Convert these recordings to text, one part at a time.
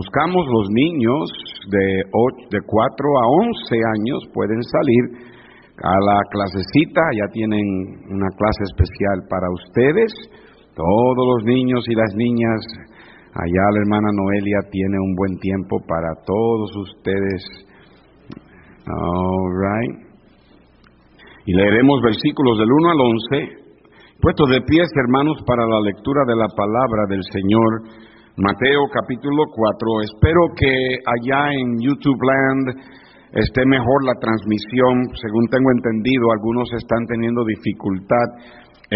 Buscamos los niños de, de 4 a 11 años, pueden salir a la clasecita, ya tienen una clase especial para ustedes. Todos los niños y las niñas, allá la hermana Noelia tiene un buen tiempo para todos ustedes. All right. Y leeremos versículos del 1 al 11. Puesto de pies, hermanos, para la lectura de la palabra del Señor. Mateo capítulo 4. Espero que allá en YouTube Land esté mejor la transmisión. Según tengo entendido, algunos están teniendo dificultad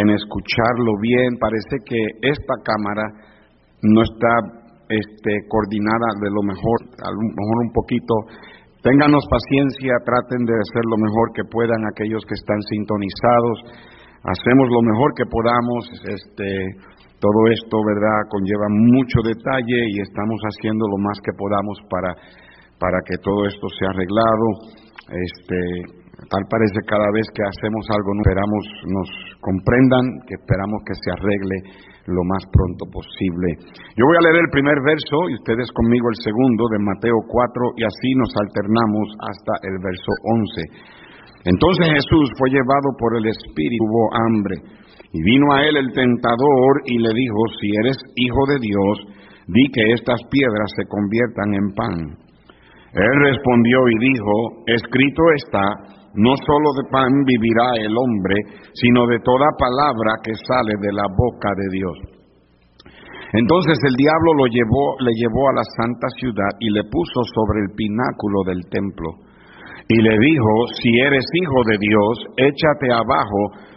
en escucharlo bien. Parece que esta cámara no está este, coordinada de lo mejor, a lo mejor un poquito. Ténganos paciencia, traten de hacer lo mejor que puedan aquellos que están sintonizados. Hacemos lo mejor que podamos. Este, todo esto, ¿verdad?, conlleva mucho detalle y estamos haciendo lo más que podamos para para que todo esto sea arreglado. Este, tal parece cada vez que hacemos algo, esperamos nos comprendan, que esperamos que se arregle lo más pronto posible. Yo voy a leer el primer verso y ustedes conmigo el segundo de Mateo 4 y así nos alternamos hasta el verso 11. Entonces Jesús fue llevado por el Espíritu, hubo hambre, y vino a él el tentador y le dijo, si eres hijo de Dios, di que estas piedras se conviertan en pan. Él respondió y dijo, escrito está, no solo de pan vivirá el hombre, sino de toda palabra que sale de la boca de Dios. Entonces el diablo lo llevó, le llevó a la santa ciudad y le puso sobre el pináculo del templo. Y le dijo, si eres hijo de Dios, échate abajo,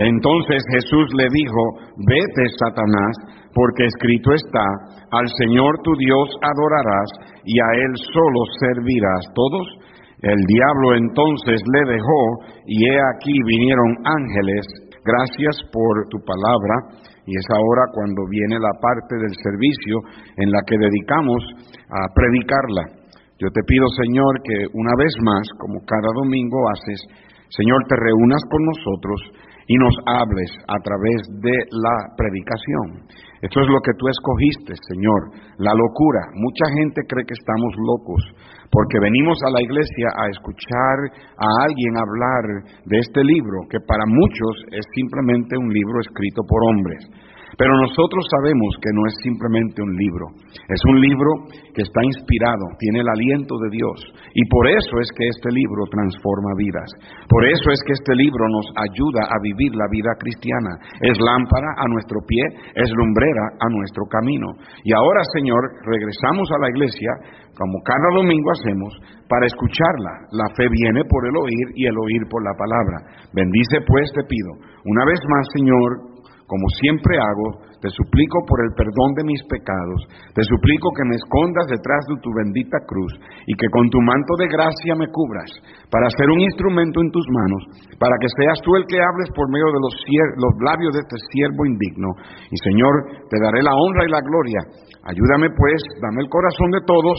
Entonces Jesús le dijo, vete, Satanás, porque escrito está, al Señor tu Dios adorarás y a Él solo servirás. Todos, el diablo entonces le dejó y he aquí vinieron ángeles. Gracias por tu palabra y es ahora cuando viene la parte del servicio en la que dedicamos a predicarla. Yo te pido, Señor, que una vez más, como cada domingo haces, Señor, te reúnas con nosotros y nos hables a través de la predicación. Esto es lo que tú escogiste, Señor, la locura. Mucha gente cree que estamos locos porque venimos a la iglesia a escuchar a alguien hablar de este libro, que para muchos es simplemente un libro escrito por hombres. Pero nosotros sabemos que no es simplemente un libro, es un libro que está inspirado, tiene el aliento de Dios. Y por eso es que este libro transforma vidas. Por eso es que este libro nos ayuda a vivir la vida cristiana. Es lámpara a nuestro pie, es lumbrera a nuestro camino. Y ahora, Señor, regresamos a la iglesia, como cada domingo hacemos, para escucharla. La fe viene por el oír y el oír por la palabra. Bendice pues, te pido, una vez más, Señor, como siempre hago, te suplico por el perdón de mis pecados, te suplico que me escondas detrás de tu bendita cruz y que con tu manto de gracia me cubras para ser un instrumento en tus manos, para que seas tú el que hables por medio de los, los labios de este siervo indigno. Y Señor, te daré la honra y la gloria. Ayúdame pues, dame el corazón de todos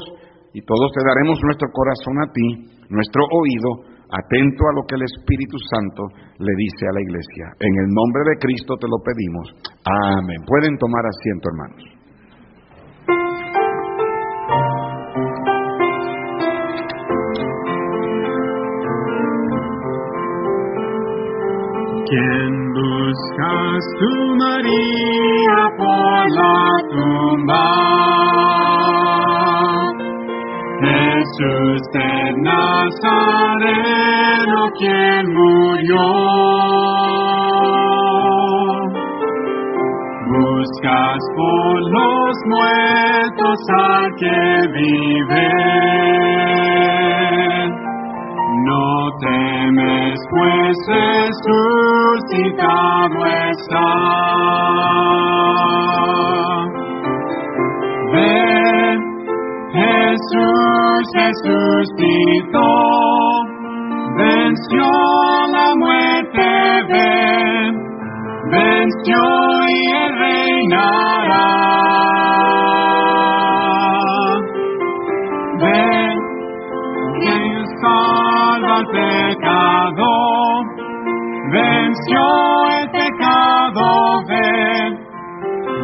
y todos te daremos nuestro corazón a ti, nuestro oído atento a lo que el Espíritu Santo le dice a la iglesia. En el nombre de Cristo te lo pedimos. Amén. Pueden tomar asiento, hermanos. ¿Quién buscas tu María por la tumba? Jesús de Nazareno, quien murió. Buscas por los muertos a que vive. No temes, pues resucitado está. Jesús resucitó, venció la muerte, ven, venció y él reinará. Ven, quien salva al pecado, venció el pecado, ven,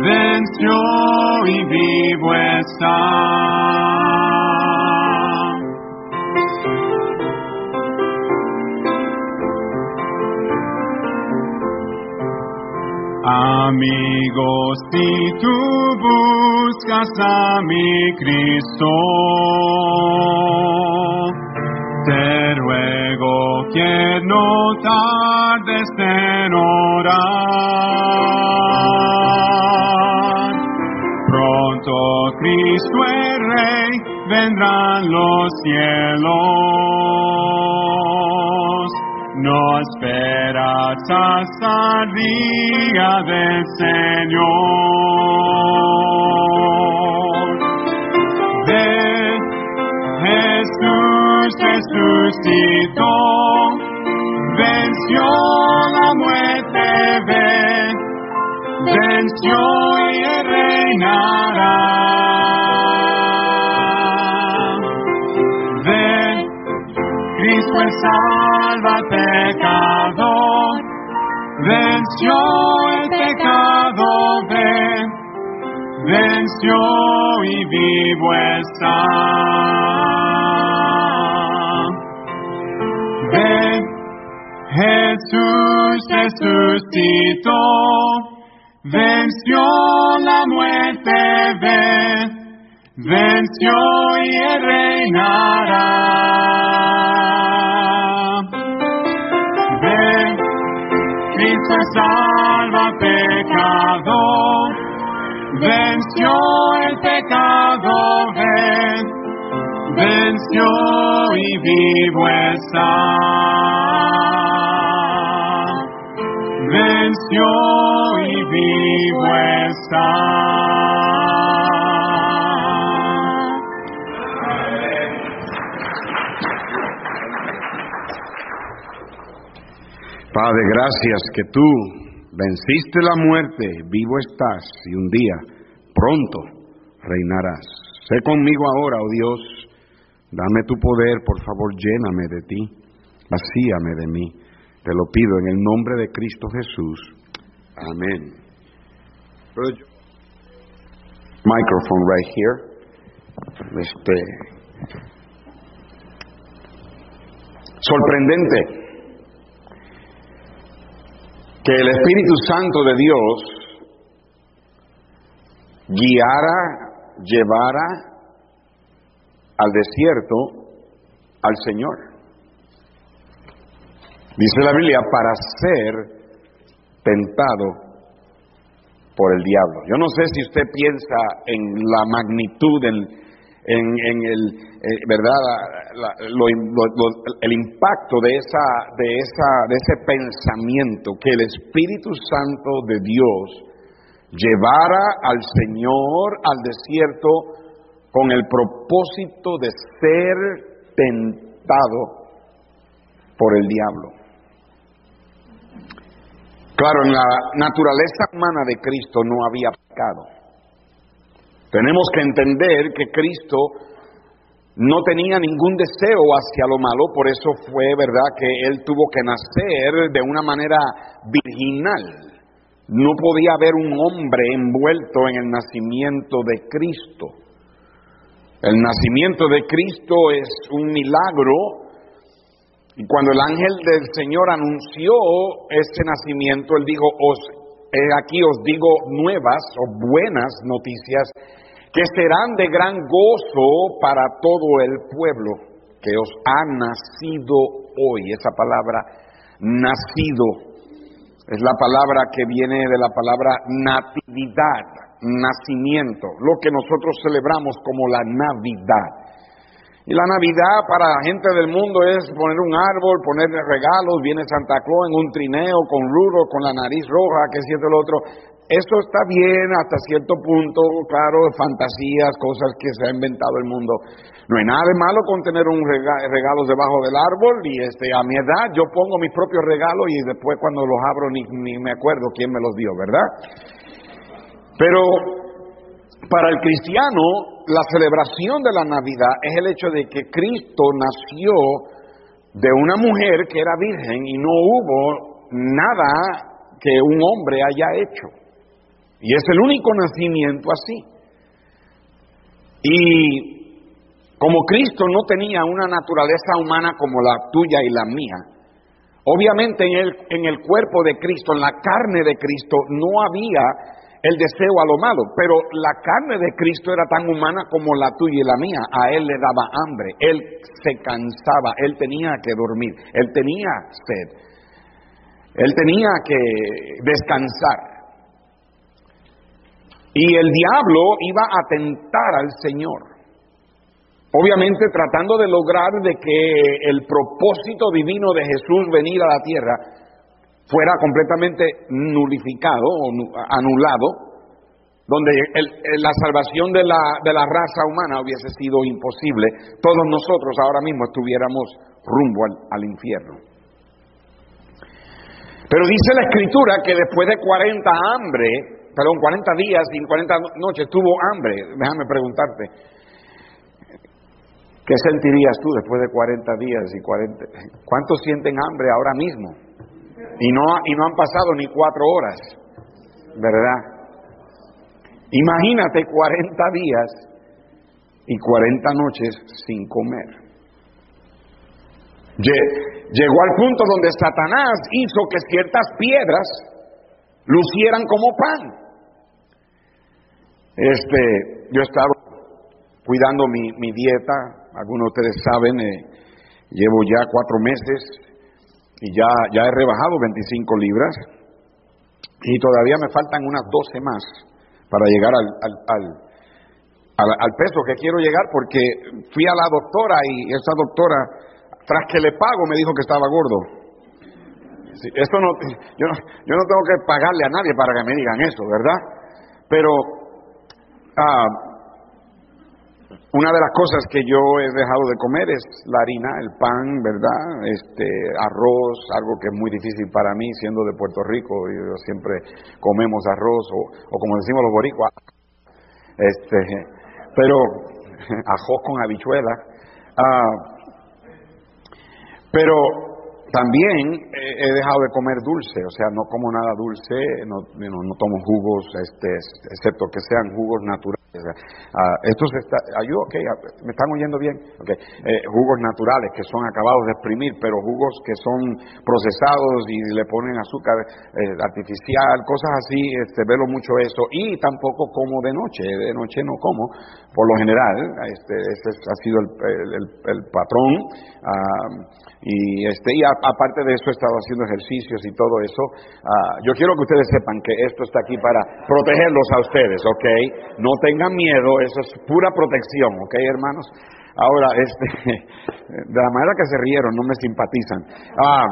venció y vivo está. Amigos, si tú buscas a mi Cristo, te ruego que no tardes en orar. Pronto Cristo el Rey vendrán los cielos. No esperas hasta el día del Señor. Ven, Jesús resucitó, venció la muerte, ven, venció y Ven, Cristo el salva al pecador, venció el pecado, ven, venció y vivo está. Ven, Jesús resucitó, venció la muerte, ven, venció y reinará. Ven, Cristo salva al pecador, venció el pecado, ven, venció y vivo está. Venció vivo está. Padre, gracias que tú venciste la muerte, vivo estás y un día pronto reinarás. Sé conmigo ahora, oh Dios, dame tu poder, por favor, lléname de ti, vacíame de mí. Te lo pido en el nombre de Cristo Jesús. Amén. Microphone right here. Este sorprendente que el Espíritu Santo de Dios guiara, llevara al desierto al Señor. Dice la Biblia, para ser tentado por el diablo. Yo no sé si usted piensa en la magnitud, en, en, el, eh, ¿verdad? La, lo, lo, el impacto de, esa, de, esa, de ese pensamiento que el Espíritu Santo de Dios llevara al Señor al desierto con el propósito de ser tentado por el diablo. Claro, en la naturaleza humana de Cristo no había pecado. Tenemos que entender que Cristo no tenía ningún deseo hacia lo malo, por eso fue verdad que él tuvo que nacer de una manera virginal. No podía haber un hombre envuelto en el nacimiento de Cristo. El nacimiento de Cristo es un milagro y cuando el ángel del Señor anunció este nacimiento, él dijo, os, aquí os digo nuevas o buenas noticias que serán de gran gozo para todo el pueblo que os ha nacido hoy. Esa palabra nacido es la palabra que viene de la palabra natividad, nacimiento, lo que nosotros celebramos como la Navidad. Y la Navidad para la gente del mundo es poner un árbol, ponerle regalos, viene Santa Claus en un trineo con rulo, con la nariz roja, que es cierto el otro. esto está bien hasta cierto punto, claro, fantasías, cosas que se ha inventado el mundo. No hay nada de malo con tener un regalo debajo del árbol y este, a mi edad yo pongo mis propios regalos y después cuando los abro ni, ni me acuerdo quién me los dio, ¿verdad? Pero para el cristiano la celebración de la Navidad es el hecho de que Cristo nació de una mujer que era virgen y no hubo nada que un hombre haya hecho. Y es el único nacimiento así. Y como Cristo no tenía una naturaleza humana como la tuya y la mía, obviamente en el, en el cuerpo de Cristo, en la carne de Cristo, no había el deseo a lo malo, pero la carne de Cristo era tan humana como la tuya y la mía. A él le daba hambre, él se cansaba, él tenía que dormir, él tenía sed, él tenía que descansar. Y el diablo iba a tentar al Señor. Obviamente tratando de lograr de que el propósito divino de Jesús venir a la tierra fuera completamente nulificado o anulado, donde la salvación de la, de la, raza humana hubiese sido imposible, todos nosotros ahora mismo estuviéramos rumbo al, al infierno. Pero dice la escritura que después de 40 hambre, perdón, 40 días y 40 noches tuvo hambre. Déjame preguntarte, ¿Qué sentirías tú después de 40 días y 40? ¿Cuántos sienten hambre ahora mismo? Y no, y no han pasado ni cuatro horas, ¿verdad? Imagínate 40 días y 40 noches sin comer. Llegó al punto donde Satanás hizo que ciertas piedras lucieran como pan. Este, yo estaba cuidando mi, mi dieta, algunos de ustedes saben, eh, llevo ya cuatro meses y ya, ya he rebajado 25 libras y todavía me faltan unas 12 más para llegar al, al, al, peso que quiero llegar porque fui a la doctora y esa doctora, tras que le pago, me dijo que estaba gordo. esto no, yo, no, yo no tengo que pagarle a nadie para que me digan eso, ¿verdad? Pero ah, una de las cosas que yo he dejado de comer es la harina, el pan, ¿verdad? Este, arroz, algo que es muy difícil para mí siendo de Puerto Rico, y siempre comemos arroz o, o como decimos los boricuas, este, pero arroz con habichuela. Ah, pero también he dejado de comer dulce, o sea, no como nada dulce, no, no tomo jugos, este, excepto que sean jugos naturales esto se está, okay, ah, ¿me están oyendo bien? Okay. Eh, jugos naturales que son acabados de exprimir, pero jugos que son procesados y le ponen azúcar eh, artificial, cosas así, este, velo mucho eso. Y tampoco como de noche, de noche no como, por lo general, este, este ha sido el, el, el patrón. Uh, y, este, y aparte de eso he estado haciendo ejercicios y todo eso. Uh, yo quiero que ustedes sepan que esto está aquí para protegerlos a ustedes, ¿ok? No tengan miedo, eso es pura protección, ¿ok, hermanos? Ahora, este, de la manera que se rieron, no me simpatizan. Uh,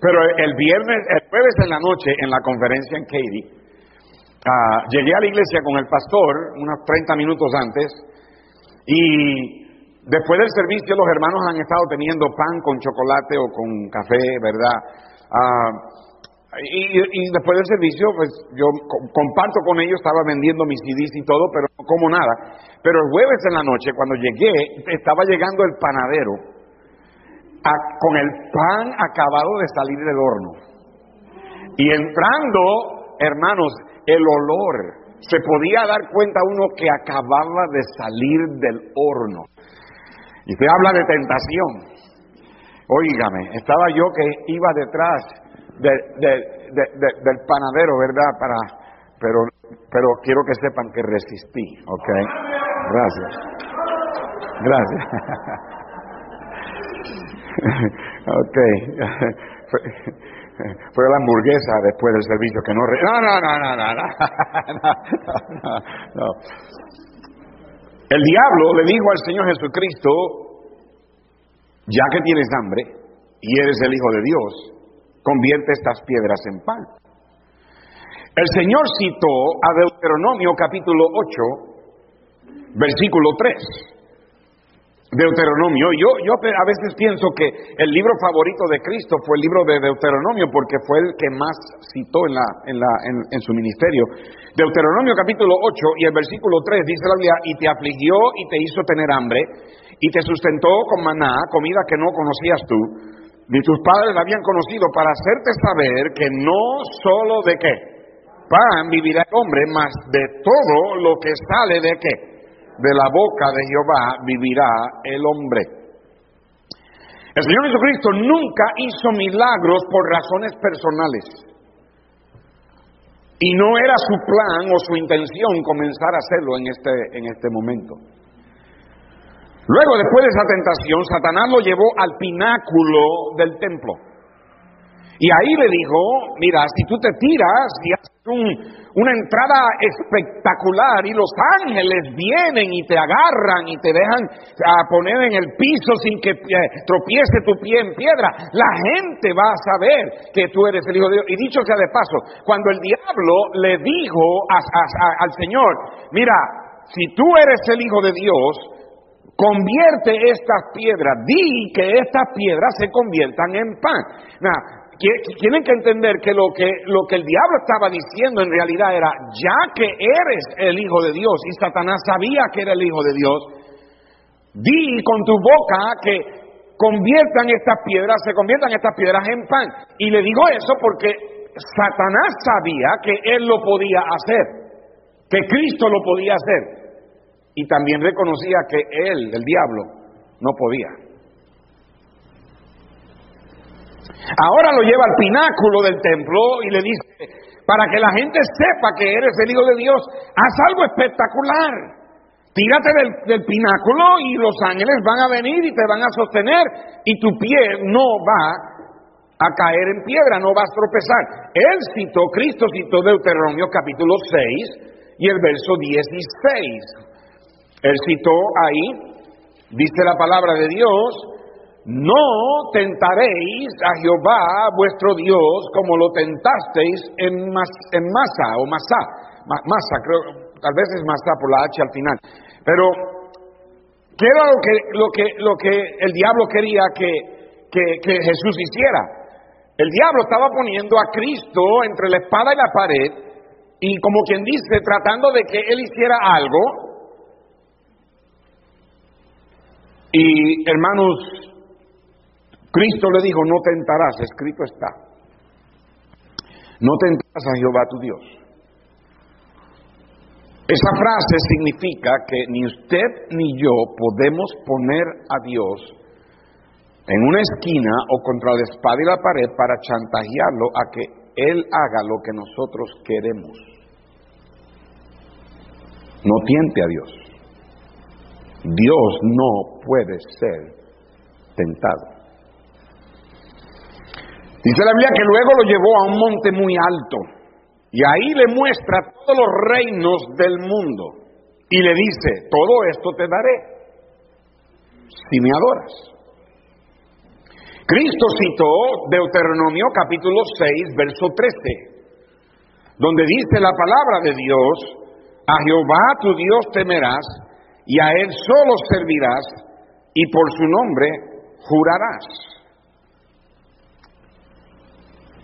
pero el viernes, el jueves en la noche, en la conferencia en Katy, uh, llegué a la iglesia con el pastor unos 30 minutos antes y Después del servicio los hermanos han estado teniendo pan con chocolate o con café, ¿verdad? Ah, y, después del servicio, pues yo comparto con ellos, estaba vendiendo mis CDs y todo, pero no como nada. Pero el jueves en la noche, cuando llegué, estaba llegando el panadero con el pan acabado de salir del horno. Y entrando, hermanos, el olor, se podía dar cuenta uno que acababa de salir del horno. Y usted habla de tentación. Óigame, estaba yo que iba detrás del panadero, ¿verdad? Para, pero, pero quiero que sepan que resistí, ¿ok? Gracias. Gracias. ok. Fue la hamburguesa después del servicio que no... No, no, no, no, no, no, no, no. El diablo le dijo al Señor Jesucristo, ya que tienes hambre y eres el Hijo de Dios, convierte estas piedras en pan. El Señor citó a Deuteronomio capítulo 8, versículo 3. Deuteronomio. Yo, yo a veces pienso que el libro favorito de Cristo fue el libro de Deuteronomio porque fue el que más citó en, la, en, la, en, su ministerio. Deuteronomio capítulo 8 y el versículo 3 dice la Biblia, y te afligió y te hizo tener hambre y te sustentó con maná, comida que no conocías tú, ni tus padres la habían conocido, para hacerte saber que no solo de qué pan vivirá el hombre, mas de todo lo que sale de qué de la boca de Jehová vivirá el hombre. El Señor Jesucristo nunca hizo milagros por razones personales. Y no era su plan o su intención comenzar a hacerlo en este, en este momento. Luego, después de esa tentación, Satanás lo llevó al pináculo del templo. Y ahí le dijo, mira, si tú te tiras y haces una entrada espectacular y los ángeles vienen y te agarran y te dejan a poner en el piso sin que eh, tropiece tu pie en piedra, la gente va a saber que tú eres el Hijo de Dios. Y dicho sea de paso, cuando el diablo le dijo al Señor, mira, si tú eres el Hijo de Dios, convierte estas piedras, di que estas piedras se conviertan en pan. Now, tienen que entender que lo, que lo que el diablo estaba diciendo en realidad era, ya que eres el Hijo de Dios y Satanás sabía que era el Hijo de Dios, di con tu boca que conviertan estas piedras, se conviertan estas piedras en pan. Y le digo eso porque Satanás sabía que él lo podía hacer, que Cristo lo podía hacer. Y también reconocía que él, el diablo, no podía. Ahora lo lleva al pináculo del templo y le dice, para que la gente sepa que eres el Hijo de Dios, haz algo espectacular. Tírate del, pináculo y los ángeles van a venir y te van a sostener y tu pie no va a caer en piedra, no va a tropezar. Él citó, Cristo citó Deuteronomio capítulo 6 y el verso 16. Él citó ahí, dice la palabra de Dios, no tentaréis a Jehová vuestro Dios como lo tentasteis en, masa o masa, masa, creo, tal vez es masa por la H al final. Pero, ¿qué era lo que, lo que, lo que el diablo quería que, que, que Jesús hiciera? El diablo estaba poniendo a Cristo entre la espada y la pared y como quien dice, tratando de que él hiciera algo. Y hermanos, Cristo le dijo, no tentarás, escrito está. No tentarás a Jehová tu Dios. Esa frase significa que ni usted ni yo podemos poner a Dios en una esquina o contra la espada y la pared para chantajearlo a que Él haga lo que nosotros queremos. No tiente a Dios. Dios no puede ser tentado. Dice la Biblia que luego lo llevó a un monte muy alto y ahí le muestra todos los reinos del mundo y le dice, todo esto te daré si me adoras. Cristo citó Deuteronomio capítulo 6, verso 13, donde dice la palabra de Dios, a Jehová tu Dios temerás y a Él solo servirás y por su nombre jurarás.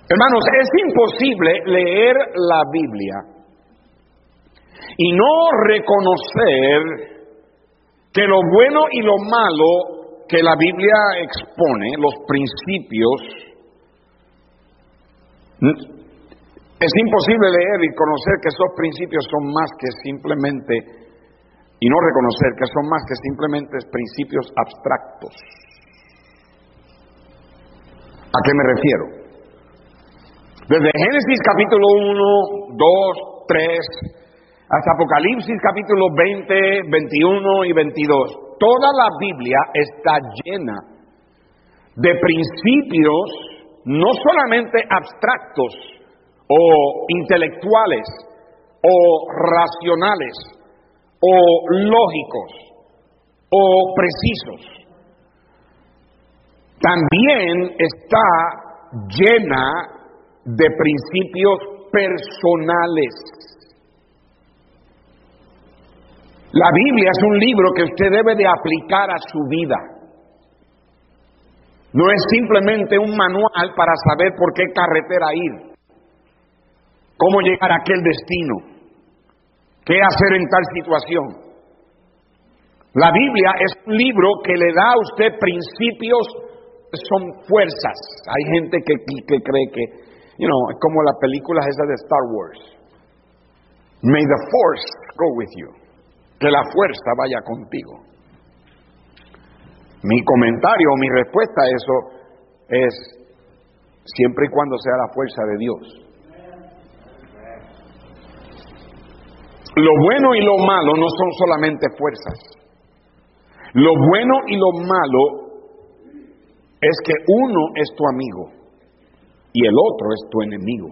Hermanos, es imposible leer la Biblia y no reconocer que lo bueno y lo malo que la Biblia expone, los principios, es imposible leer y conocer que esos principios son más que simplemente, y no reconocer que son más que simplemente principios abstractos. ¿A qué me refiero? Desde Génesis capítulo 1, 2, 3, hasta Apocalipsis capítulo 20, 21 y 22. Toda la Biblia está llena de principios no solamente abstractos o intelectuales o racionales o lógicos o precisos. También está llena de principios personales. La Biblia es un libro que usted debe de aplicar a su vida. No es simplemente un manual para saber por qué carretera ir, cómo llegar a aquel destino, qué hacer en tal situación. La Biblia es un libro que le da a usted principios son fuerzas. Hay gente que, que cree que, you know, como la película esa de Star Wars. May the force go with you. Que la fuerza vaya contigo. Mi comentario o mi respuesta a eso es siempre y cuando sea la fuerza de Dios. Lo bueno y lo malo no son solamente fuerzas. Lo bueno y lo malo es que uno es tu amigo y el otro es tu enemigo.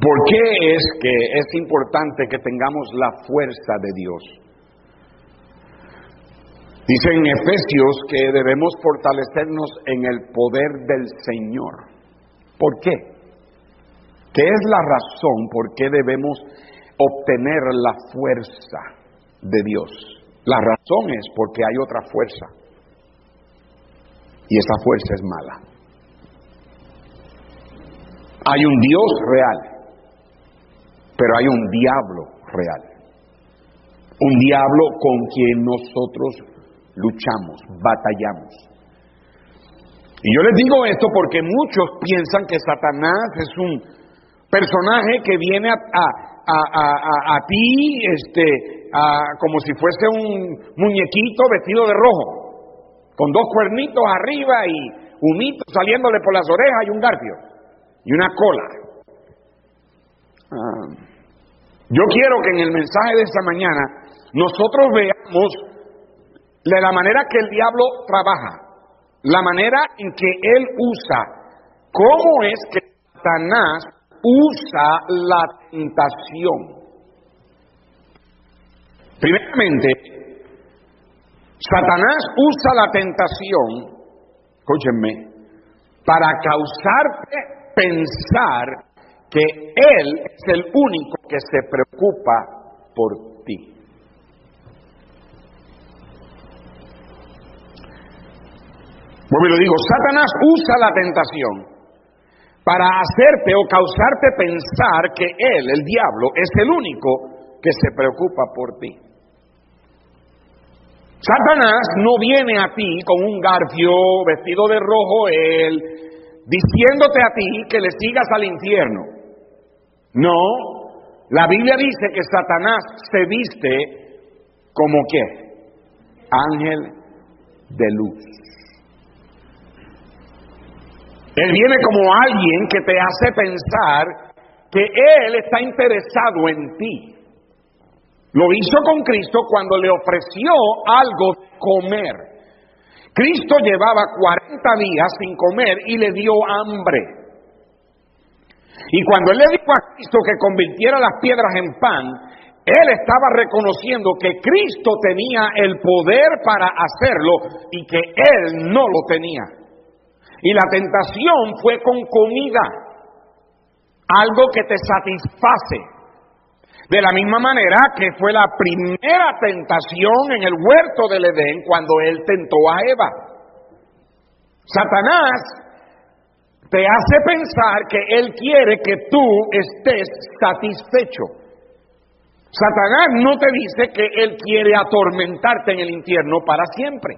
¿Por qué es que es importante que tengamos la fuerza de Dios? Dice en Efesios que debemos fortalecernos en el poder del Señor. ¿Por qué? ¿Qué es la razón por qué debemos obtener la fuerza de Dios. La razón es porque hay otra fuerza. Y esa fuerza es mala. Hay un Dios real, pero hay un diablo real. Un diablo con quien nosotros luchamos, batallamos. Y yo les digo esto porque muchos piensan que Satanás es un personaje que viene a, a, ti este, como si fuese un muñequito vestido de rojo, con dos cuernitos arriba y humito saliéndole por las orejas y un garfio y una cola. Ah, yo quiero que en el mensaje de esta mañana nosotros veamos la manera que el diablo trabaja, la manera en que él usa, cómo es que Satanás usa la tentación. Primeramente, Satanás usa la tentación, escúchenme, para causarte pensar que Él es el único que se preocupa por ti. Bueno, lo digo, Satanás usa la tentación para hacerte o causarte pensar que Él, el diablo, es el único que se preocupa por ti. Satanás no viene a ti con un garfio vestido de rojo, él, diciéndote a ti que le sigas al infierno. No, la Biblia dice que Satanás se viste como qué? Ángel de luz. Él viene como alguien que te hace pensar que Él está interesado en ti. Lo hizo con Cristo cuando le ofreció algo comer. Cristo llevaba 40 días sin comer y le dio hambre. Y cuando él le dijo a Cristo que convirtiera las piedras en pan, él estaba reconociendo que Cristo tenía el poder para hacerlo y que él no lo tenía. Y la tentación fue con comida, algo que te satisface. De la misma manera que fue la primera tentación en el huerto del Edén cuando él tentó a Eva. Satanás te hace pensar que él quiere que tú estés satisfecho. Satanás no te dice que él quiere atormentarte en el infierno para siempre.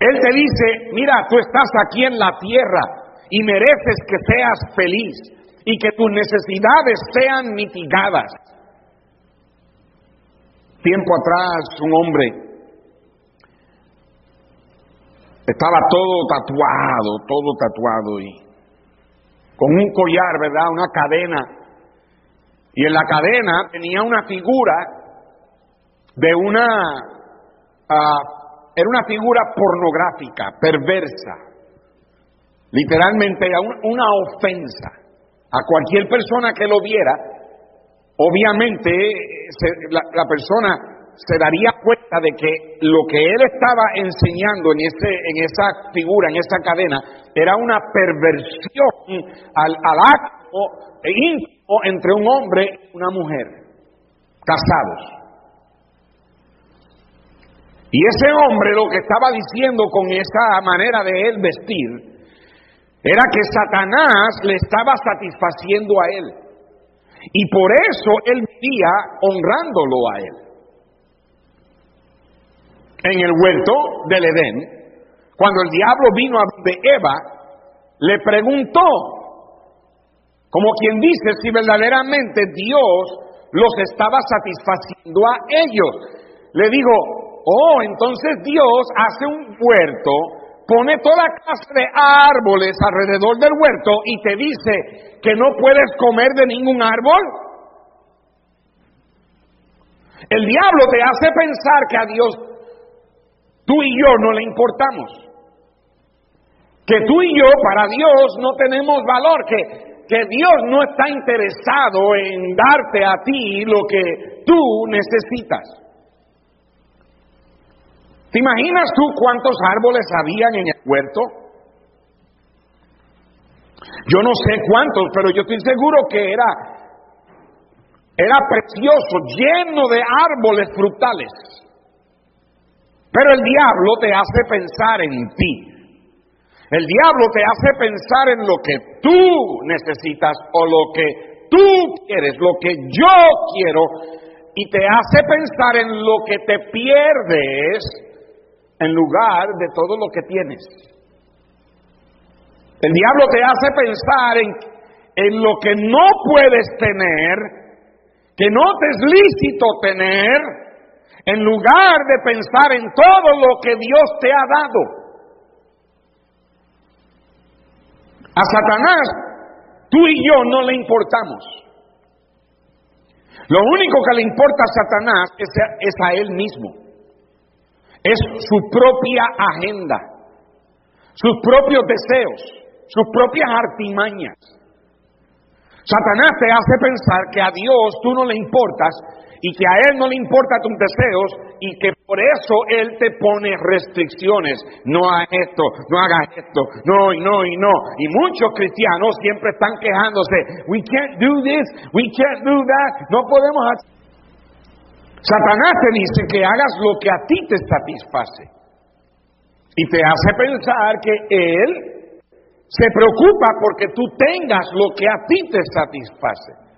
Él te dice, mira, tú estás aquí en la tierra y mereces que seas feliz y que tus necesidades sean mitigadas. Tiempo atrás un hombre estaba todo tatuado, todo tatuado y con un collar, ¿verdad? Una cadena. Y en la cadena tenía una figura de una uh, era una figura pornográfica, perversa, literalmente una ofensa a cualquier persona que lo viera. Obviamente la, persona se daría cuenta de que lo que él estaba enseñando en, ese, en esa figura, en esa cadena, era una perversión al, al acto íntimo entre un hombre y una mujer, casados. Y ese hombre lo que estaba diciendo con esa manera de él vestir era que Satanás le estaba satisfaciendo a él. Y por eso él vivía honrándolo a él. En el huerto del Edén, cuando el diablo vino a de Eva, le preguntó, como quien dice, si verdaderamente Dios los estaba satisfaciendo a ellos. Le dijo, Oh, entonces Dios hace un huerto, pone toda clase de árboles alrededor del huerto y te dice que no puedes comer de ningún árbol. El diablo te hace pensar que a Dios tú y yo no le importamos. Que tú y yo para Dios no tenemos valor, que, que Dios no está interesado en darte a ti lo que tú necesitas. ¿Te imaginas tú cuántos árboles habían en el huerto? Yo no sé cuántos, pero yo estoy seguro que era era precioso, lleno de árboles frutales. Pero el diablo te hace pensar en ti. El diablo te hace pensar en lo que tú necesitas o lo que tú quieres, lo que yo quiero, y te hace pensar en lo que te pierdes en lugar de todo lo que tienes. El diablo te hace pensar en, en lo que no puedes tener, que no te es lícito tener, en lugar de pensar en todo lo que Dios te ha dado. A Satanás, tú y yo no le importamos. Lo único que le importa a Satanás es es a él mismo es su propia agenda, sus propios deseos, sus propias artimañas. Satanás te hace pensar que a Dios tú no le importas y que a Él no le importan tus deseos y que por eso Él te pone restricciones. No hagas esto, no hagas esto, no y no y no. Y muchos cristianos siempre están quejándose, we can't do this, we can't do that, no podemos hacer. Satanás te dice que hagas lo que a ti te satisface. Y te hace pensar que Él se preocupa porque tú tengas lo que a ti te satisface.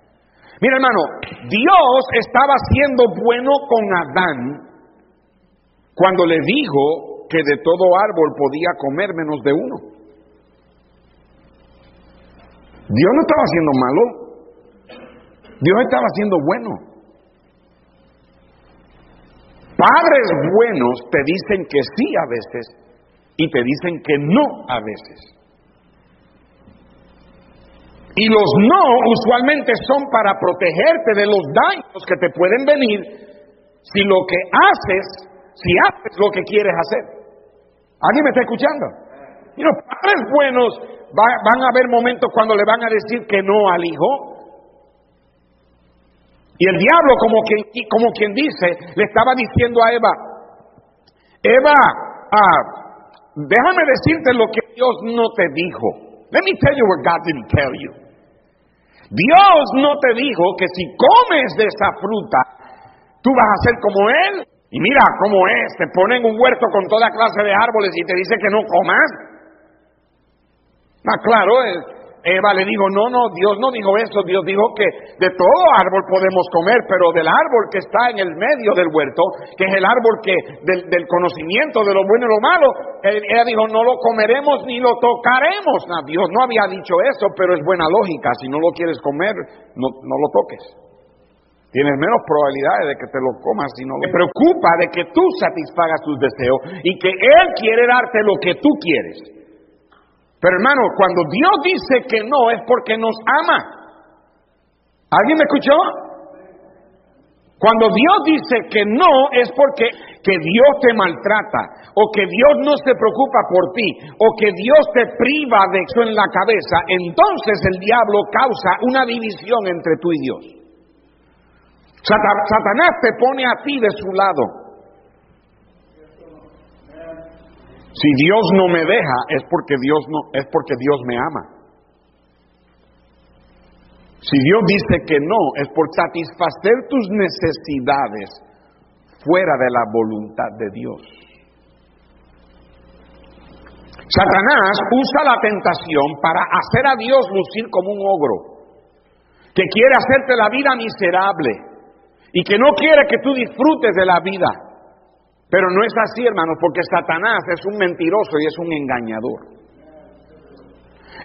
Mira hermano, Dios estaba siendo bueno con Adán cuando le dijo que de todo árbol podía comer menos de uno. Dios no estaba haciendo malo, Dios estaba haciendo bueno. Padres buenos te dicen que sí a veces y te dicen que no a veces. Y los no usualmente son para protegerte de los daños que te pueden venir si lo que haces, si haces lo que quieres hacer. ¿Alguien me está escuchando? Y los padres buenos van a haber momentos cuando le van a decir que no al hijo, y el diablo, como quien, como quien dice, le estaba diciendo a Eva, Eva, ah, déjame decirte lo que Dios no te dijo. Let me tell you what God didn't tell you. Dios no te dijo que si comes de esa fruta, tú vas a ser como Él. Y mira cómo es, te ponen un huerto con toda clase de árboles y te dice que no comas. Ah, claro, es, Eva le dijo, no, no, Dios no dijo eso, Dios dijo que de todo árbol podemos comer, pero del árbol que está en el medio del huerto, que es el árbol que del, conocimiento de lo bueno y lo malo, ella dijo, no lo comeremos ni lo tocaremos. Dios no había dicho eso, pero es buena lógica, si no lo quieres comer, no, no lo toques. Tienes menos probabilidades de que te lo comas si no lo... Preocupa de que tú satisfagas tus deseos y que Él quiere darte lo que tú quieres. Pero hermano, cuando Dios dice que no es porque nos ama. ¿Alguien me escuchó? Cuando Dios dice que no es porque que Dios te maltrata o que Dios no se preocupa por ti o que Dios te priva de eso en la cabeza, entonces el diablo causa una división entre tú y Dios. Satanás te pone a ti de su lado. Si Dios no me deja es porque Dios no es porque Dios me ama. Si Dios dice que no es por satisfacer tus necesidades fuera de la voluntad de Dios. Satanás usa la tentación para hacer a Dios lucir como un ogro, que quiere hacerte la vida miserable y que no quiere que tú disfrutes de la vida. Pero no es así, hermanos, porque Satanás es un mentiroso y es un engañador.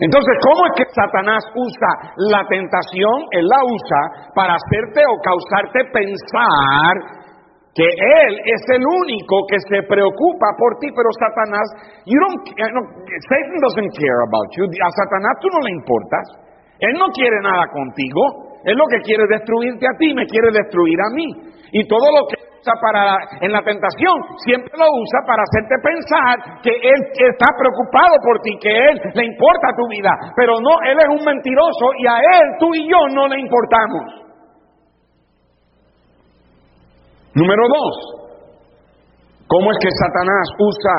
Entonces, ¿cómo es que Satanás usa la tentación? Él la usa para hacerte o causarte pensar que Él es el único que se preocupa por ti, pero Satanás, you don't, no, Satan doesn't care about you. A Satanás tú no le importas. Él no quiere nada contigo. Es lo que quiere destruirte a ti, me quiere destruir a mí. Y todo lo que usa para en la tentación siempre lo usa para hacerte pensar que él está preocupado por ti, que él le importa tu vida, pero no, él es un mentiroso y a él tú y yo no le importamos. Número dos, ¿cómo es que Satanás usa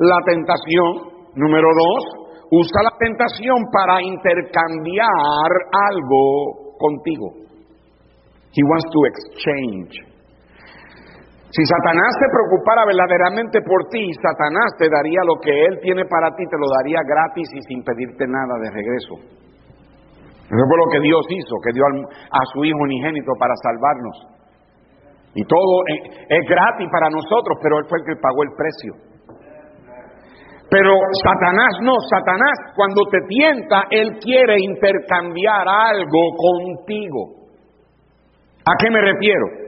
la tentación? Número dos, usa la tentación para intercambiar algo contigo. He wants to exchange. Si Satanás se preocupara verdaderamente por ti, Satanás te daría lo que él tiene para ti, te lo daría gratis y sin pedirte nada de regreso. Eso fue lo que Dios hizo, que dio a su Hijo unigénito para salvarnos. Y todo es gratis para nosotros, pero Él fue el que pagó el precio. Pero Satanás no, Satanás cuando te tienta, Él quiere intercambiar algo contigo. ¿A qué me refiero?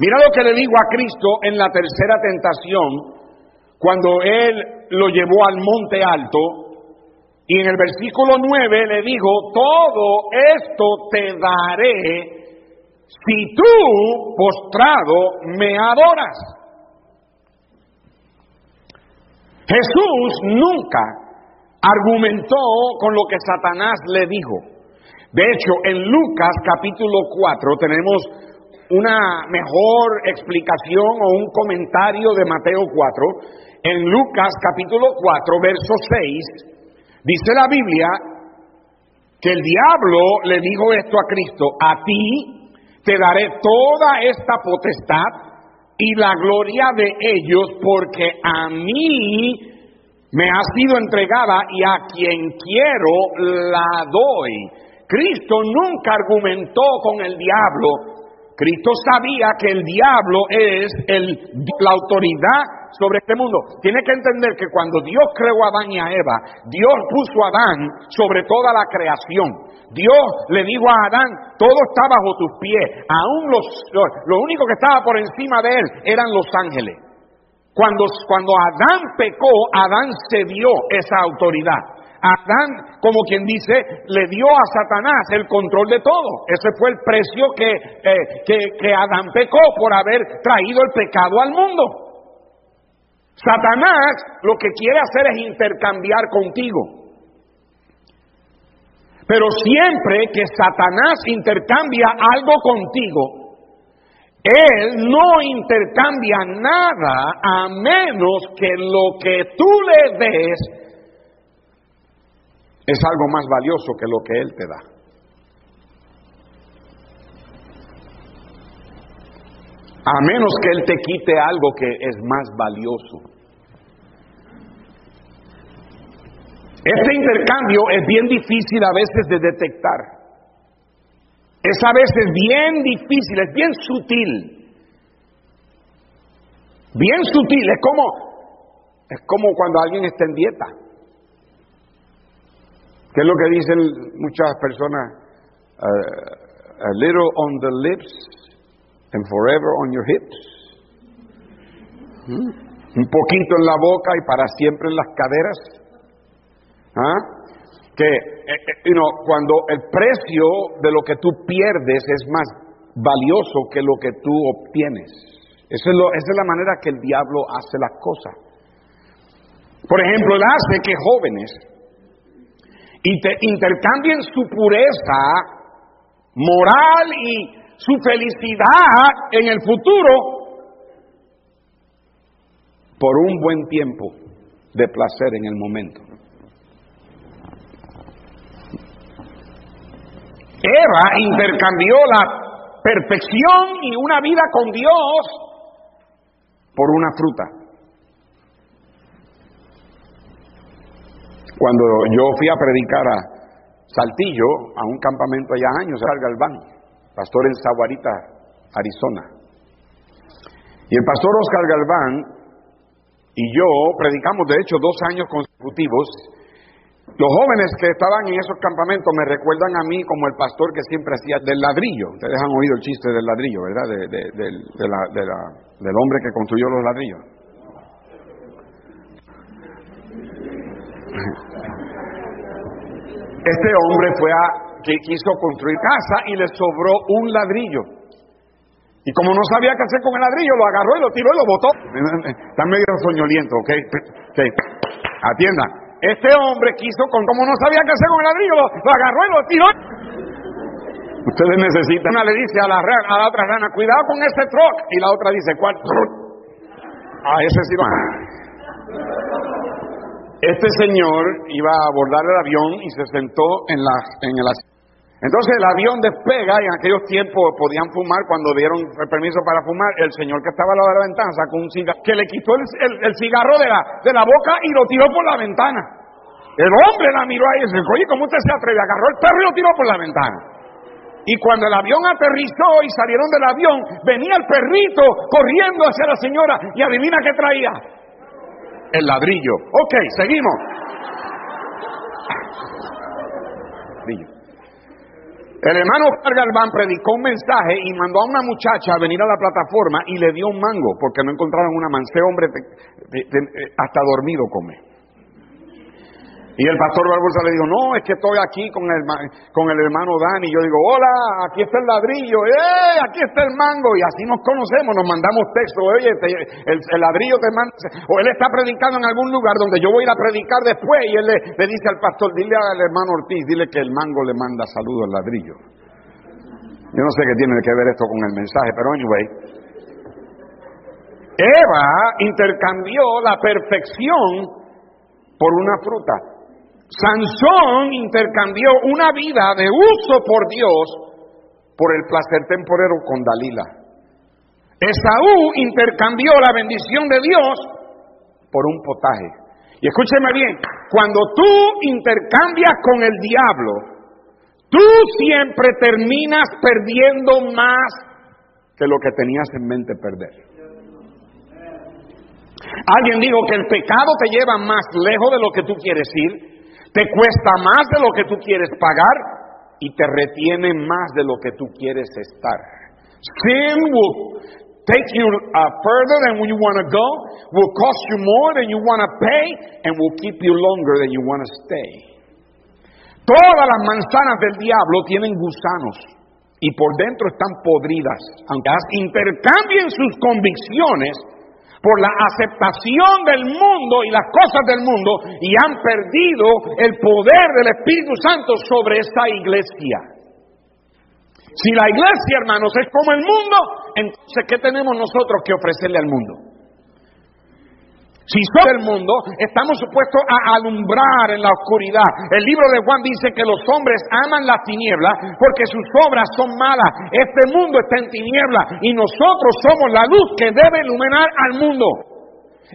Mira lo que le digo a Cristo en la tercera tentación, cuando Él lo llevó al monte alto, y en el versículo 9 le dijo, todo esto te daré si tú, postrado, me adoras. Jesús nunca argumentó con lo que Satanás le dijo. De hecho, en Lucas capítulo 4 tenemos una mejor explicación o un comentario de Mateo 4. En Lucas capítulo 4, verso 6, dice la Biblia que el diablo le dijo esto a Cristo, a ti te daré toda esta potestad y la gloria de ellos, porque a mí me ha sido entregada y a quien quiero la doy. Cristo nunca argumentó con el diablo. Cristo sabía que el diablo es la autoridad sobre este mundo. Tiene que entender que cuando Dios creó a Adán y a Eva, Dios puso a Adán sobre toda la creación. Dios le dijo a Adán, todo está bajo tus pies. Aún los, lo, único que estaba por encima de él eran los ángeles. Cuando, cuando Adán pecó, Adán cedió esa autoridad. Adán, como quien dice, le dio a Satanás el control de todo. Ese fue el precio que, eh, que, que Adán pecó por haber traído el pecado al mundo. Satanás lo que quiere hacer es intercambiar contigo. Pero siempre que Satanás intercambia algo contigo, él no intercambia nada a menos que lo que tú le des es algo más valioso que lo que Él te da. A menos que Él te quite algo que es más valioso. Este intercambio es bien difícil a veces de detectar. Es a veces bien difícil, es bien sutil. Bien sutil, es como, es como cuando alguien está en dieta. ¿Qué es lo que dicen muchas personas? Uh, a little on the lips and forever on your hips. ¿Mm? Un poquito en la boca y para siempre en las caderas. ¿Ah? Que eh, eh, cuando el precio de lo que tú pierdes es más valioso que lo que tú obtienes. Eso es lo, esa es la manera que el diablo hace las cosas. Por ejemplo, él hace que jóvenes intercambien su pureza moral y su felicidad en el futuro por un buen tiempo de placer en el momento. Eva intercambió la perfección y una vida con Dios por una fruta. Cuando yo fui a predicar a Saltillo, a un campamento allá años, al Galván, pastor en Zaguarita, Arizona. Y el pastor Oscar Galván y yo predicamos, de hecho, dos años consecutivos los jóvenes que estaban en esos campamentos me recuerdan a mí como el pastor que siempre hacía del ladrillo. Ustedes han oído el chiste del ladrillo, ¿verdad? del hombre que construyó los ladrillos. Este hombre fue a que quiso construir casa y le sobró un ladrillo. Y como no sabía qué hacer con el ladrillo, lo agarró y lo tiró y lo botó. Está medio soñoliento, ¿ok? okay. Este hombre quiso, con, como no sabía qué hacer con el ladrillo, lo, agarró y lo tiró. Ustedes necesitan, una le dice a la, a la otra rana, cuidado con este truck. Y la otra dice, ¿cuál? A ese sí Este señor iba a abordar el avión y se sentó en, la, en el entonces el avión despega y en aquellos tiempos podían fumar cuando dieron el permiso para fumar. El señor que estaba al lado de la ventana sacó un cigarro que le quitó el, cigarro de la, de la boca y lo tiró por la ventana. El hombre la miró ahí y dijo, oye, ¿cómo usted se atreve? Agarró el perro y lo tiró por la ventana. Y cuando el avión aterrizó y salieron del avión, venía el perrito corriendo hacia la señora y adivina qué traía. El ladrillo. Ok, seguimos. El hermano Galván predicó un mensaje y mandó a una muchacha a venir a la plataforma y le dio un mango porque no encontraron una manse hombre hasta dormido come. Y el pastor Barbosa le dijo, no, es que estoy aquí con el, con el hermano Dani. Y yo digo, hola, aquí está el ladrillo, ¡eh! Aquí está el mango. Y así nos conocemos, nos mandamos texto, oye, el, ladrillo te manda. O él está predicando en algún lugar donde yo voy a ir a predicar después. Y él le, le dice al pastor, dile al hermano Ortiz, dile que el mango le manda saludos al ladrillo. Yo no sé qué tiene que ver esto con el mensaje, pero anyway. Eva intercambió la perfección por una fruta. Sansón intercambió una vida de uso por Dios por el placer temporero con Dalila. Esaú intercambió la bendición de Dios por un potaje. Y escúcheme bien, cuando tú intercambias con el diablo, tú siempre terminas perdiendo más que lo que tenías en mente perder. Alguien dijo que el pecado te lleva más lejos de lo que tú quieres ir te cuesta más de lo que tú quieres pagar y te retiene más de lo que tú quieres estar. Sin will take you uh, further than you want to go, will cost you more than you want to pay, and will keep you longer than you want to stay. Todas las manzanas del diablo tienen gusanos y por dentro están podridas. Aunque intercambien sus convicciones, por la aceptación del mundo y las cosas del mundo y han perdido el poder del Espíritu Santo sobre esta iglesia. Si la iglesia, hermanos, es como el mundo, entonces ¿qué tenemos nosotros que ofrecerle al mundo? Si somos del mundo, estamos supuestos a alumbrar en la oscuridad. El libro de Juan dice que los hombres aman la tiniebla porque sus obras son malas. Este mundo está en tiniebla y nosotros somos la luz que debe iluminar al mundo.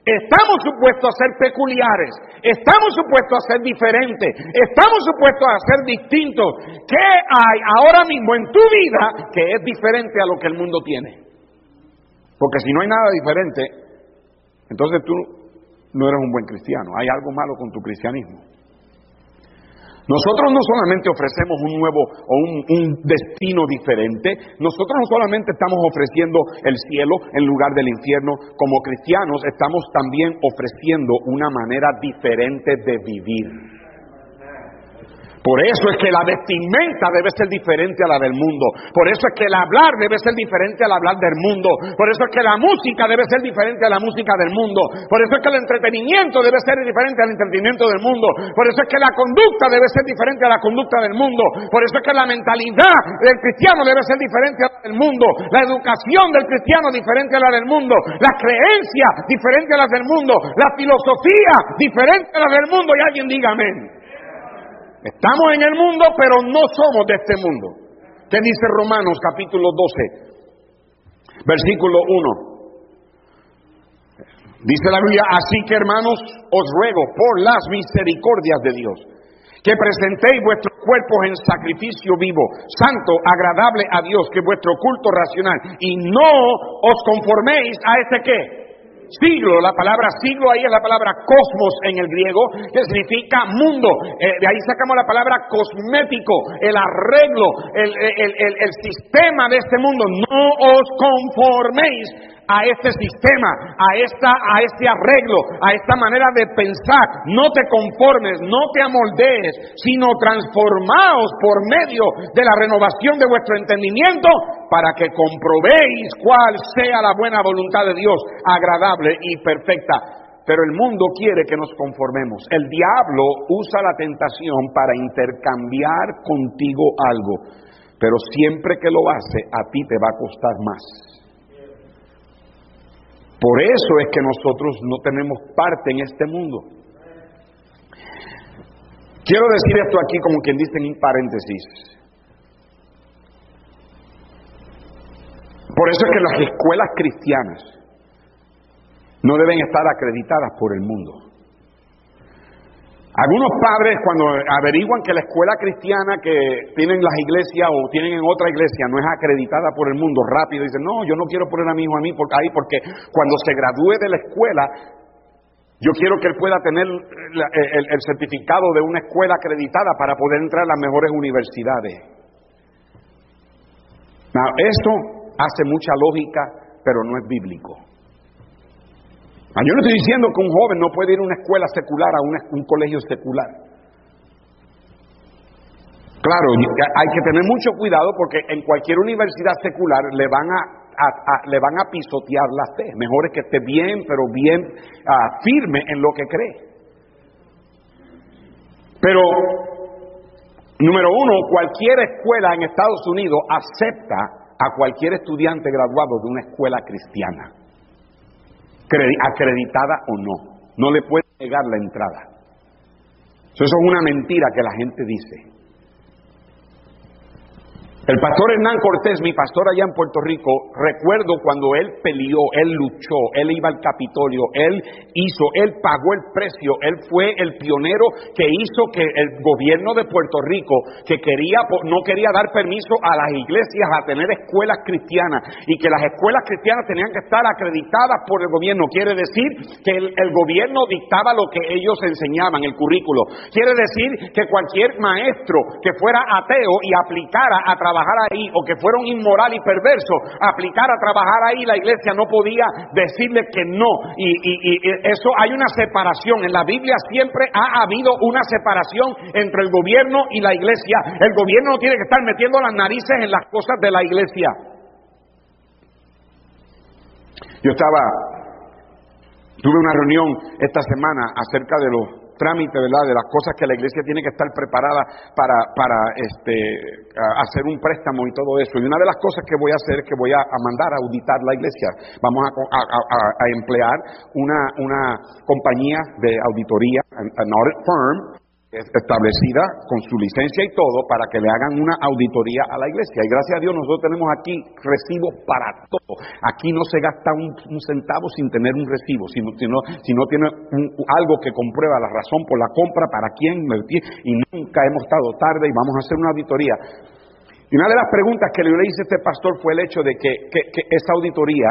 Estamos supuestos a ser peculiares, estamos supuestos a ser diferentes, estamos supuestos a ser distintos. ¿Qué hay ahora mismo en tu vida que es diferente a lo que el mundo tiene? Porque si no hay nada diferente, entonces tú no eres un buen cristiano. Hay algo malo con tu cristianismo. Nosotros no solamente ofrecemos un nuevo o un, destino diferente, nosotros no solamente estamos ofreciendo el cielo en lugar del infierno, como cristianos estamos también ofreciendo una manera diferente de vivir. Por eso es que la vestimenta debe ser diferente a la del mundo. Por eso es que el hablar debe ser diferente al hablar del mundo. Por eso es que la música debe ser diferente a la música del mundo. Por eso es que el entretenimiento debe ser diferente al entretenimiento del mundo. Por eso es que la conducta debe ser diferente a la conducta del mundo. Por eso es que la mentalidad del cristiano debe ser diferente a la del mundo. La educación del cristiano diferente a la del mundo. La creencia diferente a la del mundo. La filosofía diferente a la del mundo. Y alguien diga amén. Estamos en el mundo, pero no somos de este mundo. ¿Qué dice Romanos capítulo 12, versículo 1? Dice la Biblia, así que hermanos, os ruego por las misericordias de Dios, que presentéis vuestros cuerpos en sacrificio vivo, santo, agradable a Dios, que vuestro culto racional, y no os conforméis a este qué? Siglo, la palabra siglo ahí es la palabra cosmos en el griego, que significa mundo. Eh, de ahí sacamos la palabra cosmético, el arreglo, el, el sistema de este mundo. No os conforméis a este sistema, a, esta, a este arreglo, a esta manera de pensar. No te conformes, no te amoldees, sino transformaos por medio de la renovación de vuestro entendimiento para que comprobéis cuál sea la buena voluntad de Dios, agradable y perfecta. Pero el mundo quiere que nos conformemos. El diablo usa la tentación para intercambiar contigo algo. Pero siempre que lo hace, a ti te va a costar más. Por eso es que nosotros no tenemos parte en este mundo. Quiero decir esto aquí como quien dice en paréntesis. Por eso es que las escuelas cristianas no deben estar acreditadas por el mundo. Algunos padres cuando averiguan que la escuela cristiana que tienen las iglesias o tienen en otra iglesia no es acreditada por el mundo, rápido dicen, no, yo no quiero poner a mi hijo a mí porque, ahí porque cuando se gradúe de la escuela, yo quiero que él pueda tener el, certificado de una escuela acreditada para poder entrar a las mejores universidades. esto hace mucha lógica, pero no es bíblico. Ah, yo no estoy diciendo que un joven no puede ir a una escuela secular, a un colegio secular. Claro, hay que tener mucho cuidado porque en cualquier universidad secular le van a, pisotear la fe. Mejor es que esté bien, pero bien ah, firme en lo que cree. Pero, número uno, cualquier escuela en Estados Unidos acepta a cualquier estudiante graduado de una escuela cristiana acreditada o no. No le puede negar la entrada. Eso es una mentira que la gente dice. El pastor Hernán Cortés, mi pastor allá en Puerto Rico, recuerdo cuando él peleó, él luchó, él iba al Capitolio, él hizo, él pagó el precio, él fue el pionero que hizo que el gobierno de Puerto Rico, que quería, no quería dar permiso a las iglesias a tener escuelas cristianas y que las escuelas cristianas tenían que estar acreditadas por el gobierno. Quiere decir que el, gobierno dictaba lo que ellos enseñaban, el currículo. Quiere decir que cualquier maestro que fuera ateo y aplicara a trabajar trabajar ahí o que fueron inmoral y perverso, aplicar a trabajar ahí, la iglesia no podía decirle que no. Y, y, eso hay una separación. En la Biblia siempre ha habido una separación entre el gobierno y la iglesia. El gobierno no tiene que estar metiendo las narices en las cosas de la iglesia. Yo estaba, tuve una reunión esta semana acerca de los trámite, ¿verdad? De las cosas que la iglesia tiene que estar preparada para, para este, hacer un préstamo y todo eso. Y una de las cosas que voy a hacer es que voy a, mandar a auditar la iglesia. Vamos a, a emplear una, una compañía de auditoría, an audit firm, establecida con su licencia y todo para que le hagan una auditoría a la iglesia. Y gracias a Dios nosotros tenemos aquí recibos para todo. Aquí no se gasta un, centavo sin tener un recibo, si no, si no, tiene algo que comprueba la razón por la compra, para quién. Y nunca hemos estado tarde y vamos a hacer una auditoría. Y una de las preguntas que le hice a este pastor fue el hecho de que, esa auditoría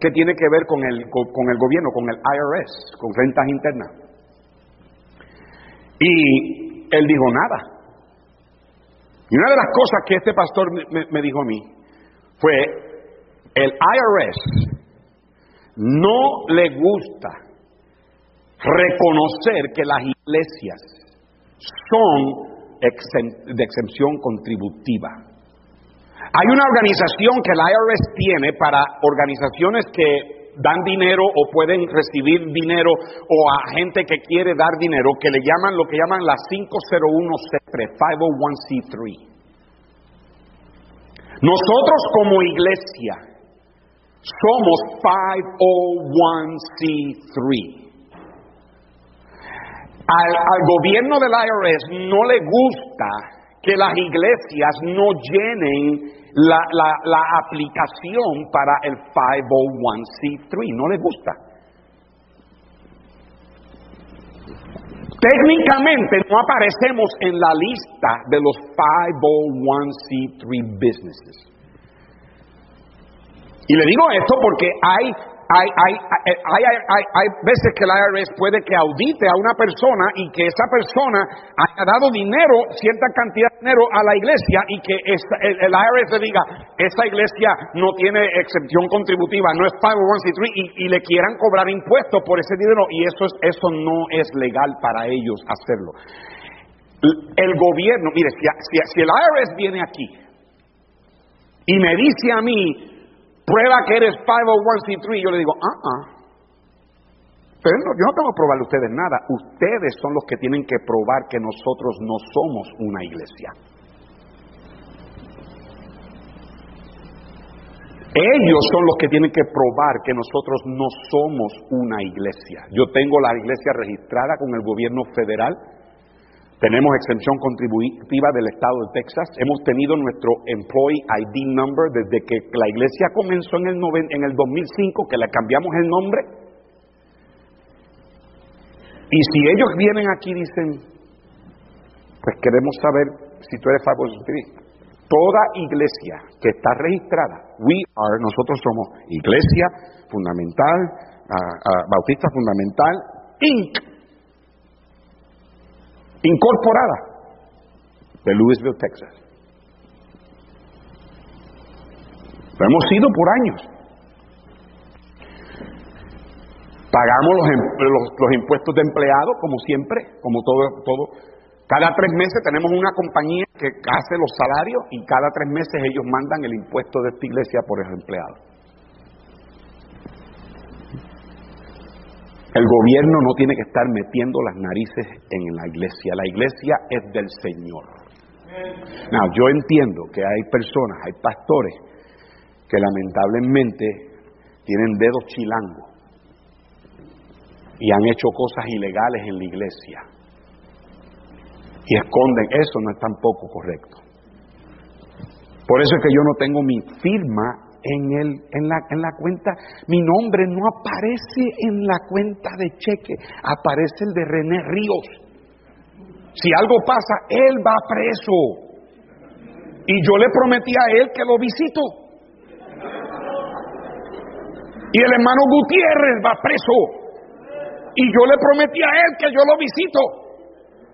que tiene que ver con el, con el gobierno, con el IRS, con rentas internas. Y él dijo nada. Y una de las cosas que este pastor me, dijo a mí fue, el IRS no le gusta reconocer que las iglesias son de exención contributiva. Hay una organización que la IRS tiene para organizaciones que dan dinero o pueden recibir dinero o a gente que quiere dar dinero que le llaman lo que llaman la 501c3, 501c3. Nosotros como iglesia somos 501c3. Al, gobierno del IRS no le gusta que las iglesias no llenen la, la aplicación para el 501c3, no le gusta. Técnicamente no aparecemos en la lista de los 501c3 businesses. Y le digo esto porque hay hay, hay, hay, hay, veces que la IRS puede que audite a una persona y que esa persona haya dado dinero, cierta cantidad de dinero a la iglesia y que el, IRS le diga, esa iglesia no tiene excepción contributiva, no es 501c3 y, y le quieran cobrar impuestos por ese dinero y eso, es, eso no es legal para ellos hacerlo. El gobierno, mire, si, si, si el IRS viene aquí y me dice a mí, prueba que eres 501c3, yo le digo, ah, ah. Pero yo no tengo que probarle a ustedes nada. Ustedes son los que tienen que probar que nosotros no somos una iglesia. Ellos son los que tienen que probar que nosotros no somos una iglesia. Yo tengo la iglesia registrada con el gobierno federal tenemos exención contributiva del estado de Texas. Hemos tenido nuestro Employee ID Number desde que la iglesia comenzó en el, en el 2005, que le cambiamos el nombre. Y si ellos vienen aquí y dicen, pues queremos saber si tú eres Cristo. Toda iglesia que está registrada, we are, nosotros somos Iglesia Fundamental, Bautista Fundamental, Inc incorporada de Louisville, Texas. Lo hemos sido por años. Pagamos los, los, impuestos de empleado, como siempre, como todo, todo. Cada tres meses tenemos una compañía que hace los salarios y cada tres meses ellos mandan el impuesto de esta iglesia por los empleados. El gobierno no tiene que estar metiendo las narices en la iglesia. La iglesia es del Señor. No, yo entiendo que hay personas, hay pastores que lamentablemente tienen dedos chilangos y han hecho cosas ilegales en la iglesia y esconden. Eso no es tampoco correcto. Por eso es que yo no tengo mi firma en, el, en, la, en la cuenta, mi nombre no aparece en la cuenta de cheque, aparece el de René Ríos. Si algo pasa, él va preso. Y yo le prometí a él que lo visito. Y el hermano Gutiérrez va preso. Y yo le prometí a él que yo lo visito.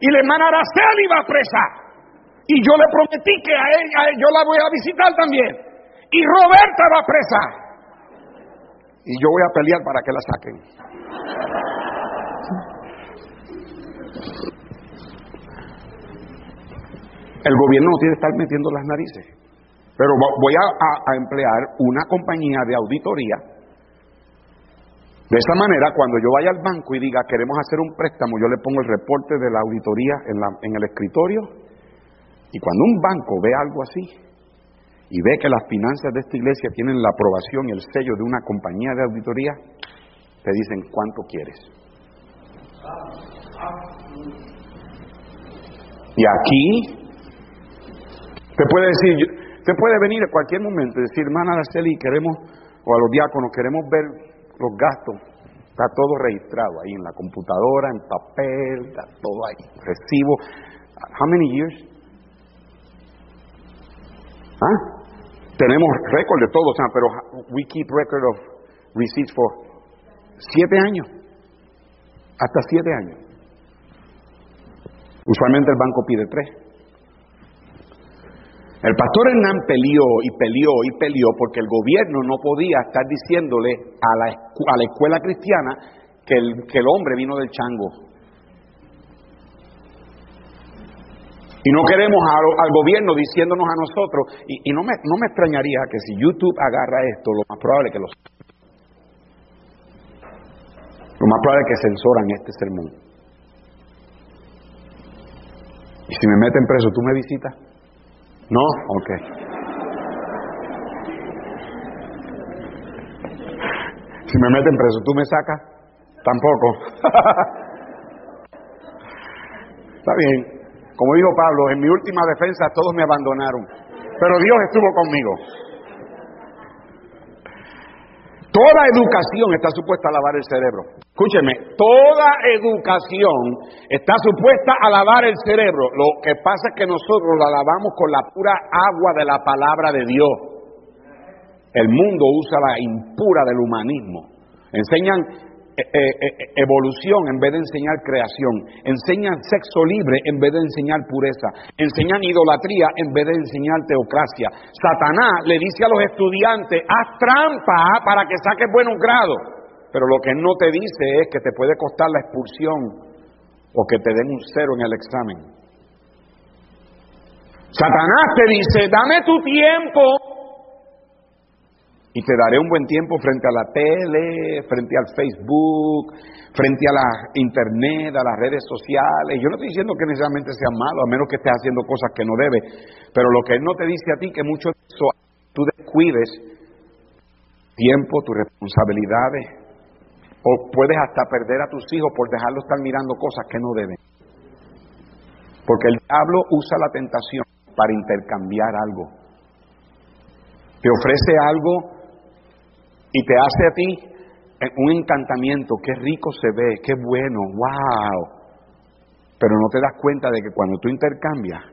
Y la hermana Araceli va presa. Y yo le prometí que a ella yo la voy a visitar también y Roberta va presa. Y yo voy a pelear para que la saquen. El gobierno no tiene que estar metiendo las narices. Pero voy a, emplear una compañía de auditoría. De esa manera, cuando yo vaya al banco y diga queremos hacer un préstamo, yo le pongo el reporte de la auditoría en, en el escritorio. Y cuando un banco ve algo así, y ve que las finanzas de esta iglesia tienen la aprobación y el sello de una compañía de auditoría, te dicen cuánto quieres. Y aquí te puede decir, te puede venir en cualquier momento y decir, hermana Araceli, queremos, o a los diáconos, queremos ver los gastos. Está todo registrado ahí en la computadora, en papel, está todo ahí. Recibo. How many years? ¿Ah? Tenemos récord de todo, sea, pero we keep record of receipts for siete años, hasta siete años. Usualmente el banco pide tres. El pastor Hernán peleó y peleó y peleó porque el gobierno no podía estar diciéndole a la, a la escuela cristiana que el, que el hombre vino del chango. Y no queremos al, gobierno diciéndonos a nosotros, y, no, me, no me extrañaría que si YouTube agarra esto, lo más probable que lo Lo más probable es que censoran este sermón. Y si me meten preso, ¿tú me visitas? No, ok. Si me meten preso, ¿tú me sacas? Tampoco. Está bien. Como dijo Pablo, en mi última defensa todos me abandonaron, pero Dios estuvo conmigo. Toda educación está supuesta a lavar el cerebro. Escúcheme, toda educación está supuesta a lavar el cerebro. Lo que pasa es que nosotros la lavamos con la pura agua de la palabra de Dios. El mundo usa la impura del humanismo. Enseñan evolución en vez de enseñar creación, enseñan sexo libre en vez de enseñar pureza, enseñan idolatría en vez de enseñar teocracia. Satanás le dice a los estudiantes, haz trampa para que saques buenos grados, pero lo que no te dice es que te puede costar la expulsión o que te den un cero en el examen. Satanás te dice, dame tu tiempo, y te daré un buen tiempo frente a la tele, frente al Facebook, frente a la internet, a las redes sociales. Yo no estoy diciendo que necesariamente sea malo, a menos que estés haciendo cosas que no debes. Pero lo que él no te dice a ti, que mucho de eso tú descuides tiempo, tus responsabilidades, o puedes hasta perder a tus hijos por dejarlos estar mirando cosas que no deben. Porque el diablo usa la tentación para intercambiar algo. Te ofrece algo y te hace a ti un encantamiento, qué rico se ve, qué bueno, wow. Pero no te das cuenta de que cuando tú intercambias,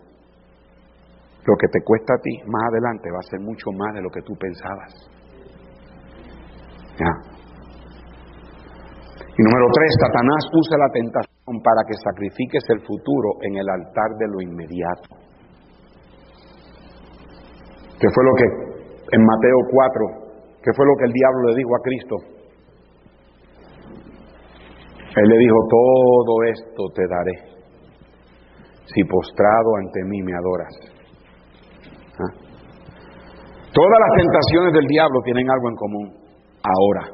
lo que te cuesta a ti más adelante va a ser mucho más de lo que tú pensabas. Y número tres, Satanás usa la tentación para que sacrifiques el futuro en el altar de lo inmediato. ¿Qué fue lo que en Mateo 4 ¿Qué fue lo que el diablo le dijo a Cristo? Él le dijo, todo esto te daré si postrado ante mí me adoras. ¿Ah? Todas las tentaciones del diablo tienen algo en común. Ahora.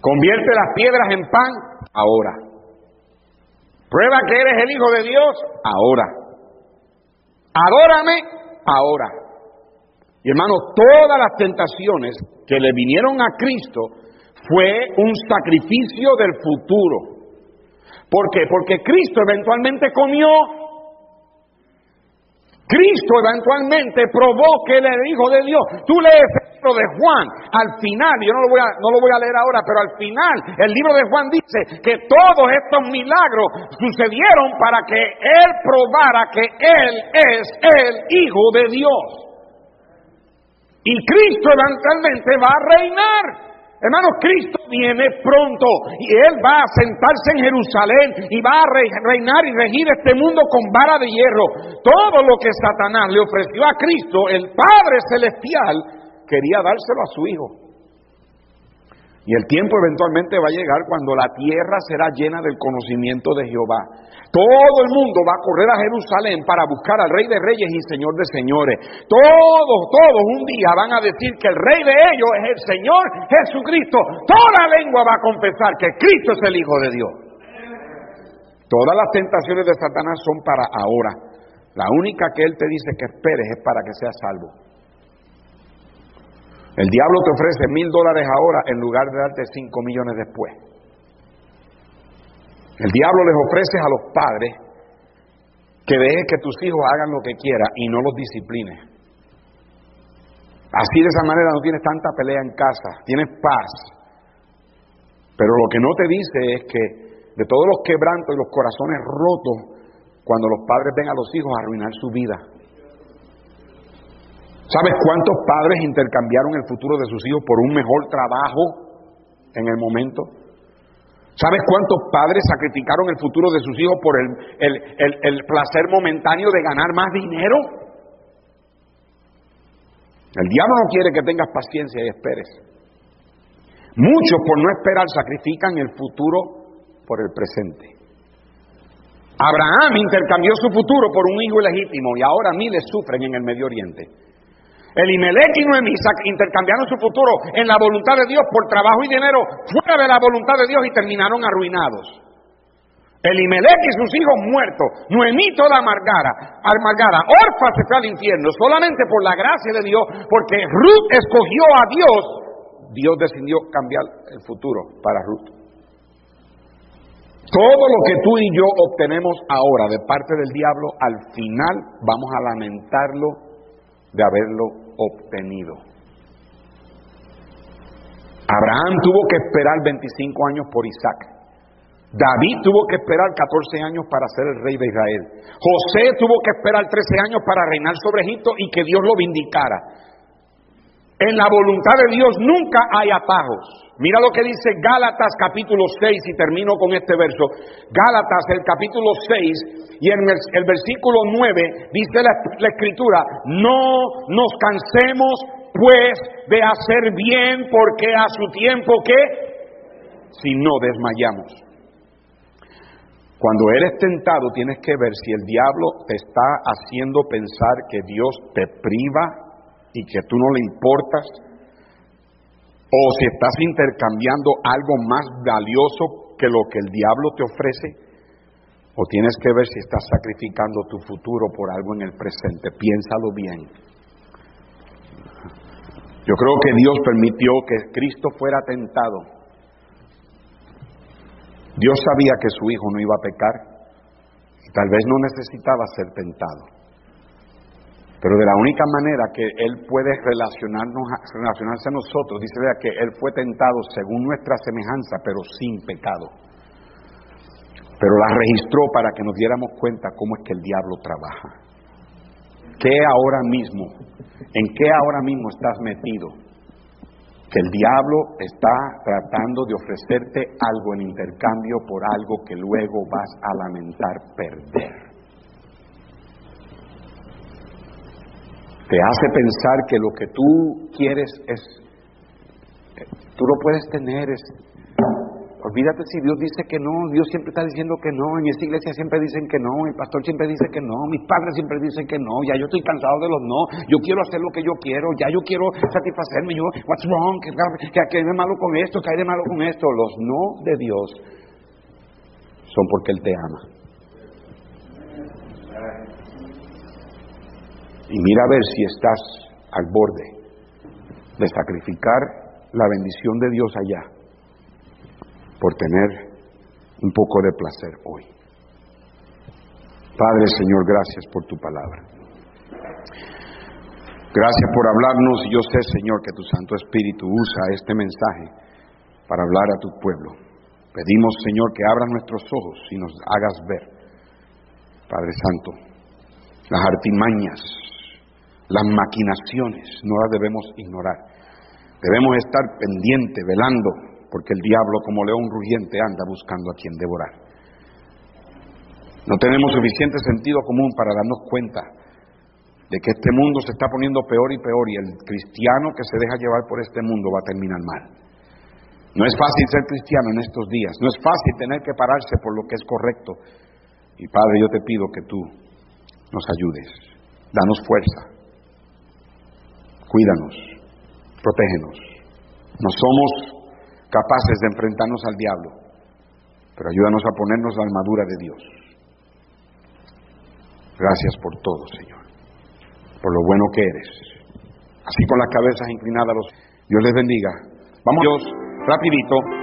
Convierte las piedras en pan. Ahora. Prueba que eres el Hijo de Dios. Ahora. Adórame. Ahora. Y hermano, todas las tentaciones que le vinieron a Cristo fue un sacrificio del futuro. ¿Por qué? Porque Cristo eventualmente comió. Cristo eventualmente probó que él era hijo de Dios. Tú lees el libro de Juan, al final, yo no lo, voy a, no lo voy a leer ahora, pero al final el libro de Juan dice que todos estos milagros sucedieron para que él probara que él es el hijo de Dios. Y Cristo eventualmente va a reinar. Hermanos, Cristo viene pronto y Él va a sentarse en Jerusalén y va a reinar y regir este mundo con vara de hierro. Todo lo que Satanás le ofreció a Cristo, el Padre Celestial, quería dárselo a su Hijo. Y el tiempo eventualmente va a llegar cuando la tierra será llena del conocimiento de Jehová. Todo el mundo va a correr a Jerusalén para buscar al Rey de Reyes y Señor de Señores. Todos, todos un día van a decir que el Rey de ellos es el Señor Jesucristo. Toda lengua va a confesar que Cristo es el Hijo de Dios. Todas las tentaciones de Satanás son para ahora. La única que Él te dice que esperes es para que seas salvo. El diablo te ofrece mil dólares ahora en lugar de darte cinco millones después. El diablo les ofrece a los padres que dejes que tus hijos hagan lo que quieran y no los disciplines. Así de esa manera no tienes tanta pelea en casa, tienes paz. Pero lo que no te dice es que de todos los quebrantos y los corazones rotos, cuando los padres ven a los hijos a arruinar su vida, ¿Sabes cuántos padres intercambiaron el futuro de sus hijos por un mejor trabajo en el momento? ¿Sabes cuántos padres sacrificaron el futuro de sus hijos por el, placer momentáneo de ganar más dinero? El diablo no quiere que tengas paciencia y esperes. Muchos por no esperar sacrifican el futuro por el presente. Abraham intercambió su futuro por un hijo ilegítimo y ahora miles sufren en el Medio Oriente. Elimelech y Noemí intercambiaron su futuro en la voluntad de Dios por trabajo y dinero fuera de la voluntad de Dios y terminaron arruinados. Elimelech y sus hijos muertos, Noemí toda amargada, amargada, Orfa se fue al infierno solamente por la gracia de Dios, porque Ruth escogió a Dios, Dios decidió cambiar el futuro para Ruth. Todo lo que tú y yo obtenemos ahora de parte del diablo, al final vamos a lamentarlo de haberlo obtenido. Abraham tuvo que esperar 25 años por Isaac. David tuvo que esperar 14 años para ser el rey de Israel. José tuvo que esperar 13 años para reinar sobre Egipto y que Dios lo vindicara. En la voluntad de Dios nunca hay atajos. Mira lo que dice Gálatas capítulo 6 y termino con este verso. Gálatas el capítulo 6 y en el, versículo 9 dice la, la escritura, no nos cansemos pues de hacer bien porque a su tiempo que si no desmayamos. Cuando eres tentado tienes que ver si el diablo te está haciendo pensar que Dios te priva y que tú no le importas, o si estás intercambiando algo más valioso que lo que el diablo te ofrece, o tienes que ver si estás sacrificando tu futuro por algo en el presente. Piénsalo bien. Yo creo que Dios permitió que Cristo fuera tentado Dios sabía que su hijo no iba a pecar y tal vez no necesitaba ser tentado. Pero de la única manera que Él puede relacionarnos, relacionarse a nosotros, dice vea que Él fue tentado según nuestra semejanza, pero sin pecado. Pero la registró para que nos diéramos cuenta cómo es que el diablo trabaja. ¿Qué ahora mismo? ¿En qué ahora mismo estás metido? que el diablo está tratando de ofrecerte algo en intercambio por algo que luego vas a lamentar perder. Te hace pensar que lo que tú quieres es, tú lo puedes tener, es Olvídate si Dios dice que no, Dios siempre está diciendo que no, en esta iglesia siempre dicen que no, el pastor siempre dice que no, mis padres siempre dicen que no, ya yo estoy cansado de los no, yo quiero hacer lo que yo quiero, ya yo quiero satisfacerme, yo, what's wrong, que, que, hay de malo con esto, que hay de malo con esto, los no de Dios son porque Él te ama. Y mira a ver si estás al borde de sacrificar la bendición de Dios allá por tener un poco de placer hoy. Padre Señor, gracias por tu palabra. Gracias por hablarnos yo sé, Señor, que tu Santo Espíritu usa este mensaje para hablar a tu pueblo. Pedimos, Señor, que abras nuestros ojos y nos hagas ver, Padre Santo, las artimañas, las maquinaciones, no las debemos ignorar. Debemos estar pendientes, velando, porque el diablo como león rugiente anda buscando a quien devorar. No tenemos suficiente sentido común para darnos cuenta de que este mundo se está poniendo peor y peor y el cristiano que se deja llevar por este mundo va a terminar mal. No es fácil ser cristiano en estos días, no es fácil tener que pararse por lo que es correcto. Y Padre, yo te pido que tú nos ayudes, danos fuerza, cuídanos, protégenos. No somos capaces de enfrentarnos al diablo, pero ayúdanos a ponernos la armadura de Dios. Gracias por todo, Señor, por lo bueno que eres. Así con las cabezas inclinadas, Dios les bendiga. Vamos, Dios, rapidito.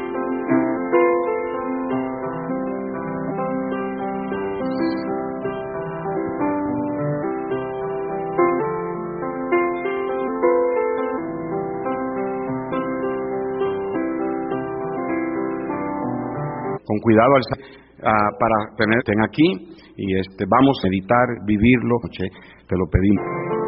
Cuidado ah, para tener aquí y este vamos a meditar, vivirlo, te lo pedimos.